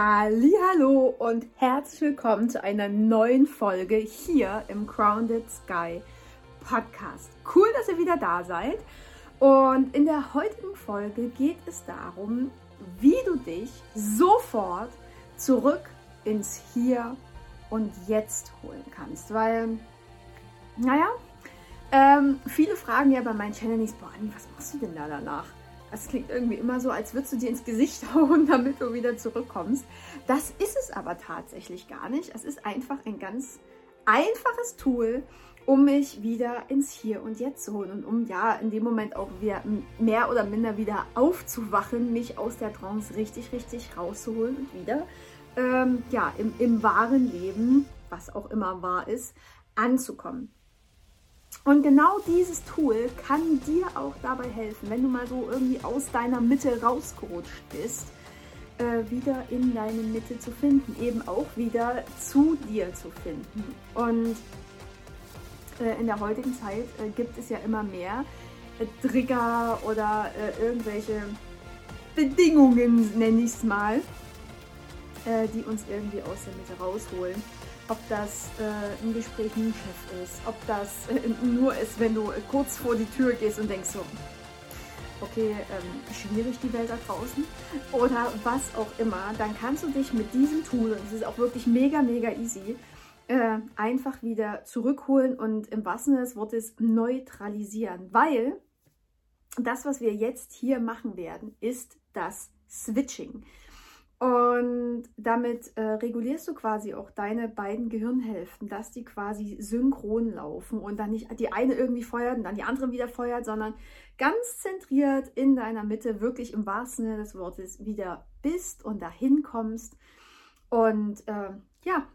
Hallo und herzlich willkommen zu einer neuen Folge hier im Grounded Sky Podcast. Cool, dass ihr wieder da seid. Und in der heutigen Folge geht es darum, wie du dich sofort zurück ins Hier und Jetzt holen kannst. Weil, naja, ähm, viele fragen ja bei meinen Channels, boah, was machst du denn da danach? Das klingt irgendwie immer so, als würdest du dir ins Gesicht hauen, damit du wieder zurückkommst. Das ist es aber tatsächlich gar nicht. Es ist einfach ein ganz einfaches Tool, um mich wieder ins Hier und Jetzt zu holen und um ja in dem Moment auch wieder mehr oder minder wieder aufzuwachen, mich aus der Trance richtig, richtig rauszuholen und wieder ähm, ja im, im wahren Leben, was auch immer wahr ist, anzukommen. Und genau dieses Tool kann dir auch dabei helfen, wenn du mal so irgendwie aus deiner Mitte rausgerutscht bist, äh, wieder in deine Mitte zu finden, eben auch wieder zu dir zu finden. Und äh, in der heutigen Zeit äh, gibt es ja immer mehr äh, Trigger oder äh, irgendwelche Bedingungen, nenne ich es mal, äh, die uns irgendwie aus der Mitte rausholen. Ob das äh, ein Gespräch mit dem Chef ist, ob das äh, nur ist, wenn du kurz vor die Tür gehst und denkst so, okay, ähm, schwierig die Welt da draußen? Oder was auch immer, dann kannst du dich mit diesem Tool, und es ist auch wirklich mega, mega easy, äh, einfach wieder zurückholen und im wahrsten Sinne des Wortes neutralisieren, weil das, was wir jetzt hier machen werden, ist das Switching. Und damit äh, regulierst du quasi auch deine beiden Gehirnhälften, dass die quasi synchron laufen und dann nicht die eine irgendwie feuert und dann die andere wieder feuert, sondern ganz zentriert in deiner Mitte, wirklich im wahrsten Sinne des Wortes, wieder bist und dahin kommst. Und äh, ja,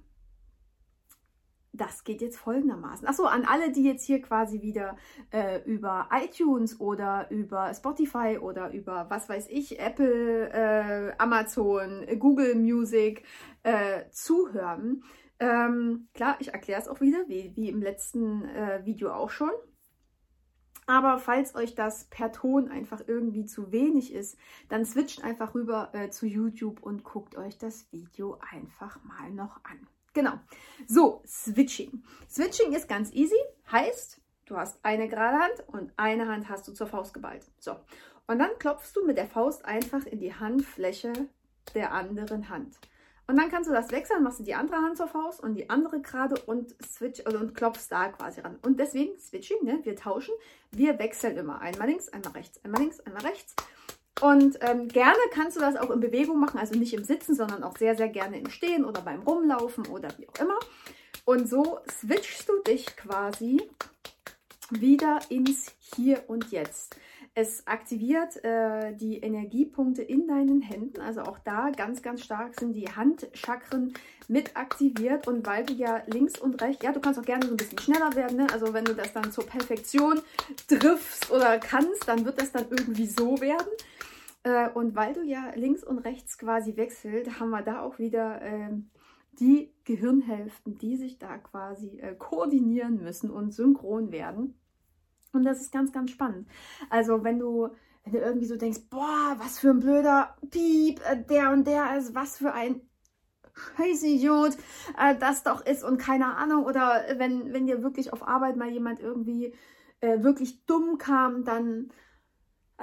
das geht jetzt folgendermaßen. Achso, an alle, die jetzt hier quasi wieder äh, über iTunes oder über Spotify oder über was weiß ich, Apple, äh, Amazon, Google Music äh, zuhören. Ähm, klar, ich erkläre es auch wieder, wie, wie im letzten äh, Video auch schon. Aber falls euch das per Ton einfach irgendwie zu wenig ist, dann switcht einfach rüber äh, zu YouTube und guckt euch das Video einfach mal noch an. Genau. So, Switching. Switching ist ganz easy. Heißt, du hast eine gerade Hand und eine Hand hast du zur Faust geballt. So. Und dann klopfst du mit der Faust einfach in die Handfläche der anderen Hand. Und dann kannst du das wechseln, machst du die andere Hand zur Faust und die andere gerade und switch also und klopfst da quasi ran. Und deswegen Switching, ne? wir tauschen, wir wechseln immer. Einmal links, einmal rechts, einmal links, einmal rechts. Und ähm, gerne kannst du das auch in Bewegung machen, also nicht im Sitzen, sondern auch sehr, sehr gerne im Stehen oder beim Rumlaufen oder wie auch immer. Und so switchst du dich quasi wieder ins Hier und Jetzt. Es aktiviert äh, die Energiepunkte in deinen Händen. Also auch da ganz, ganz stark sind die Handchakren mit aktiviert. Und weil du ja links und rechts, ja, du kannst auch gerne so ein bisschen schneller werden. Ne? Also wenn du das dann zur Perfektion triffst oder kannst, dann wird das dann irgendwie so werden. Äh, und weil du ja links und rechts quasi wechselt, haben wir da auch wieder äh, die Gehirnhälften, die sich da quasi äh, koordinieren müssen und synchron werden. Und das ist ganz, ganz spannend. Also wenn du, wenn du irgendwie so denkst, boah, was für ein blöder Piep, äh, der und der ist, was für ein Scheißidiot äh, das doch ist und keine Ahnung. Oder wenn, wenn dir wirklich auf Arbeit mal jemand irgendwie wirklich dumm kam, dann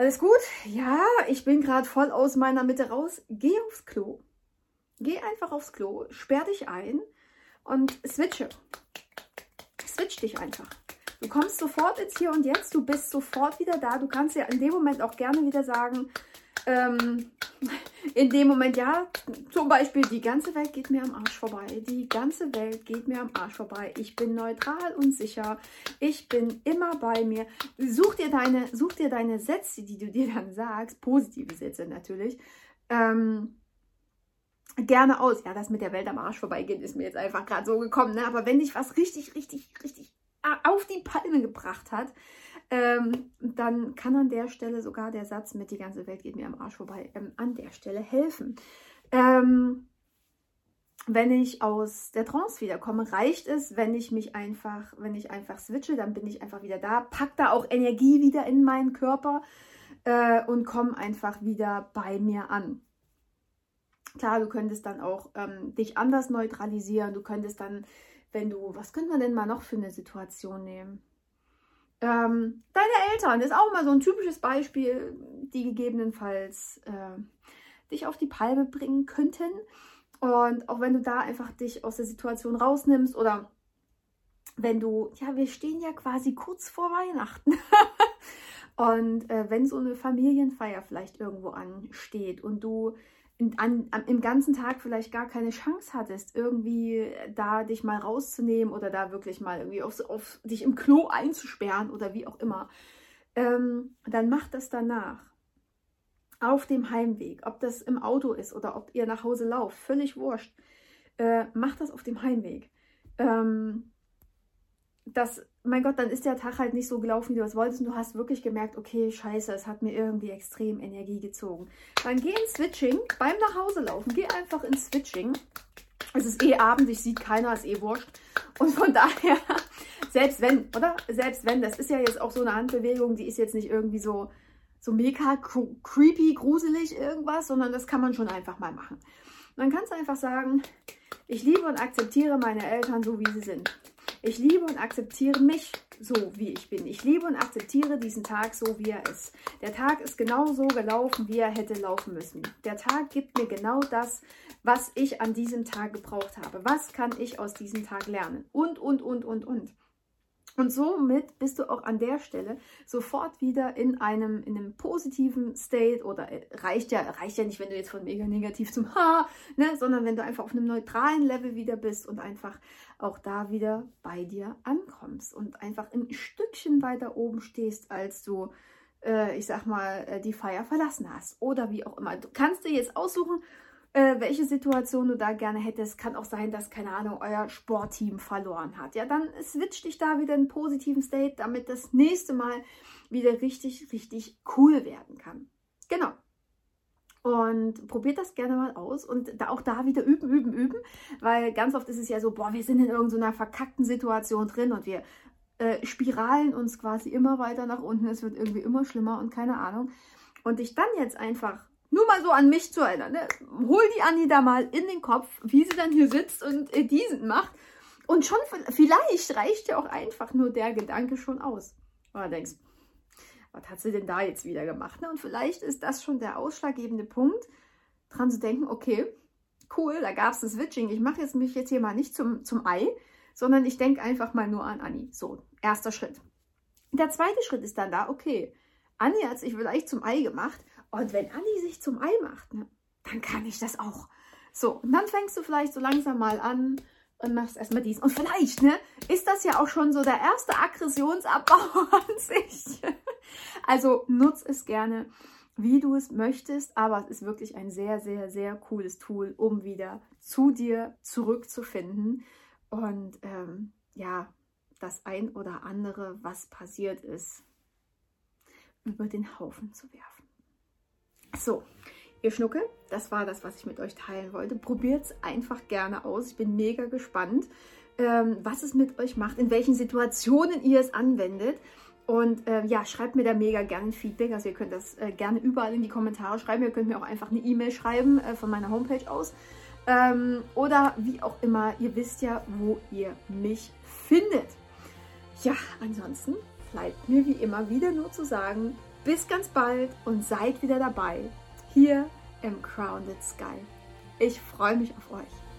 alles gut? Ja, ich bin gerade voll aus meiner Mitte raus. Geh aufs Klo. Geh einfach aufs Klo, sperr dich ein und switche. Switch dich einfach. Du kommst sofort ins Hier und Jetzt, du bist sofort wieder da. Du kannst ja in dem Moment auch gerne wieder sagen, ähm, in dem Moment, ja, zum Beispiel, die ganze Welt geht mir am Arsch vorbei. Die ganze Welt geht mir am Arsch vorbei. Ich bin neutral und sicher. Ich bin immer bei mir. Such dir deine, such dir deine Sätze, die du dir dann sagst, positive Sätze natürlich, ähm, gerne aus. Ja, das mit der Welt am Arsch vorbeigeht, ist mir jetzt einfach gerade so gekommen. Ne? Aber wenn dich was richtig, richtig, richtig auf die Palme gebracht hat, ähm, dann kann an der Stelle sogar der Satz mit die ganze Welt geht mir am Arsch vorbei ähm, an der Stelle helfen. Ähm, wenn ich aus der Trance wiederkomme, reicht es, wenn ich mich einfach, wenn ich einfach switche, dann bin ich einfach wieder da, pack da auch Energie wieder in meinen Körper äh, und komme einfach wieder bei mir an. Klar, du könntest dann auch ähm, dich anders neutralisieren. Du könntest dann, wenn du, was könnte man denn mal noch für eine Situation nehmen? Ähm, deine Eltern ist auch mal so ein typisches Beispiel, die gegebenenfalls äh, dich auf die Palme bringen könnten. Und auch wenn du da einfach dich aus der Situation rausnimmst oder wenn du, ja, wir stehen ja quasi kurz vor Weihnachten. und äh, wenn so eine Familienfeier vielleicht irgendwo ansteht und du an, an, im ganzen Tag vielleicht gar keine Chance hattest, irgendwie da dich mal rauszunehmen oder da wirklich mal irgendwie auf, auf dich im Klo einzusperren oder wie auch immer, ähm, dann mach das danach. Auf dem Heimweg, ob das im Auto ist oder ob ihr nach Hause lauft, völlig wurscht. Äh, mach das auf dem Heimweg. Ähm, das, mein Gott, dann ist der Tag halt nicht so gelaufen, wie du es wolltest und du hast wirklich gemerkt, okay, scheiße, es hat mir irgendwie extrem Energie gezogen. Dann geh ins Switching, beim Nachhauselaufen, geh einfach ins Switching. Es ist eh Abend, ich sieht keiner, ist eh wurscht. Und von daher, selbst wenn, oder? Selbst wenn, das ist ja jetzt auch so eine Handbewegung, die ist jetzt nicht irgendwie so, so mega creepy, gruselig irgendwas, sondern das kann man schon einfach mal machen. Man kann es einfach sagen, ich liebe und akzeptiere meine Eltern so, wie sie sind. Ich liebe und akzeptiere mich so, wie ich bin. Ich liebe und akzeptiere diesen Tag so, wie er ist. Der Tag ist genau so gelaufen, wie er hätte laufen müssen. Der Tag gibt mir genau das, was ich an diesem Tag gebraucht habe. Was kann ich aus diesem Tag lernen? Und, und, und, und, und. Und somit bist du auch an der Stelle sofort wieder in einem, in einem positiven State oder äh, reicht ja, reicht ja nicht, wenn du jetzt von mega negativ zum Ha, ne, sondern wenn du einfach auf einem neutralen Level wieder bist und einfach auch da wieder bei dir ankommst und einfach ein Stückchen weiter oben stehst, als du, äh, ich sag mal, äh, die Feier verlassen hast oder wie auch immer. Du kannst dir jetzt aussuchen, äh, welche Situation du da gerne hättest. Kann auch sein, dass, keine Ahnung, euer Sportteam verloren hat. Ja, dann switch dich da wieder in einen positiven State, damit das nächste Mal wieder richtig, richtig cool werden kann. Genau. Und probiert das gerne mal aus und da auch da wieder üben, üben, üben, weil ganz oft ist es ja so, boah, wir sind in irgendeiner verkackten Situation drin und wir äh, spiralen uns quasi immer weiter nach unten, es wird irgendwie immer schlimmer und keine Ahnung. Und dich dann jetzt einfach nur mal so an mich zu erinnern. Ne? Hol die Anni da mal in den Kopf, wie sie dann hier sitzt und äh, diesen macht. Und schon vielleicht reicht ja auch einfach nur der Gedanke schon aus. Du denkst, was hat sie denn da jetzt wieder gemacht? Ne? Und vielleicht ist das schon der ausschlaggebende Punkt, dran zu denken, okay, cool, da gab es ein Switching. Ich mache jetzt mich jetzt hier mal nicht zum, zum Ei, sondern ich denke einfach mal nur an Anni. So, erster Schritt. Der zweite Schritt ist dann da, okay, Anni hat sich vielleicht zum Ei gemacht und wenn Anni sich zum Ei macht, ne, dann kann ich das auch. So, und dann fängst du vielleicht so langsam mal an und machst erstmal dies. Und vielleicht, ne, ist das ja auch schon so der erste Aggressionsabbau an sich. Also nutz es gerne, wie du es möchtest, aber es ist wirklich ein sehr, sehr, sehr cooles Tool, um wieder zu dir zurückzufinden und ähm, ja, das ein oder andere, was passiert ist, über den Haufen zu werfen. So, ihr Schnucke, das war das, was ich mit euch teilen wollte. Probiert es einfach gerne aus. Ich bin mega gespannt, ähm, was es mit euch macht, in welchen Situationen ihr es anwendet. Und äh, ja, schreibt mir da mega gerne ein Feedback. Also ihr könnt das äh, gerne überall in die Kommentare schreiben. Ihr könnt mir auch einfach eine E-Mail schreiben äh, von meiner Homepage aus. Ähm, oder wie auch immer, ihr wisst ja, wo ihr mich findet. Ja, ansonsten bleibt mir wie immer wieder nur zu sagen, bis ganz bald und seid wieder dabei, hier im Crowned Sky. Ich freue mich auf euch.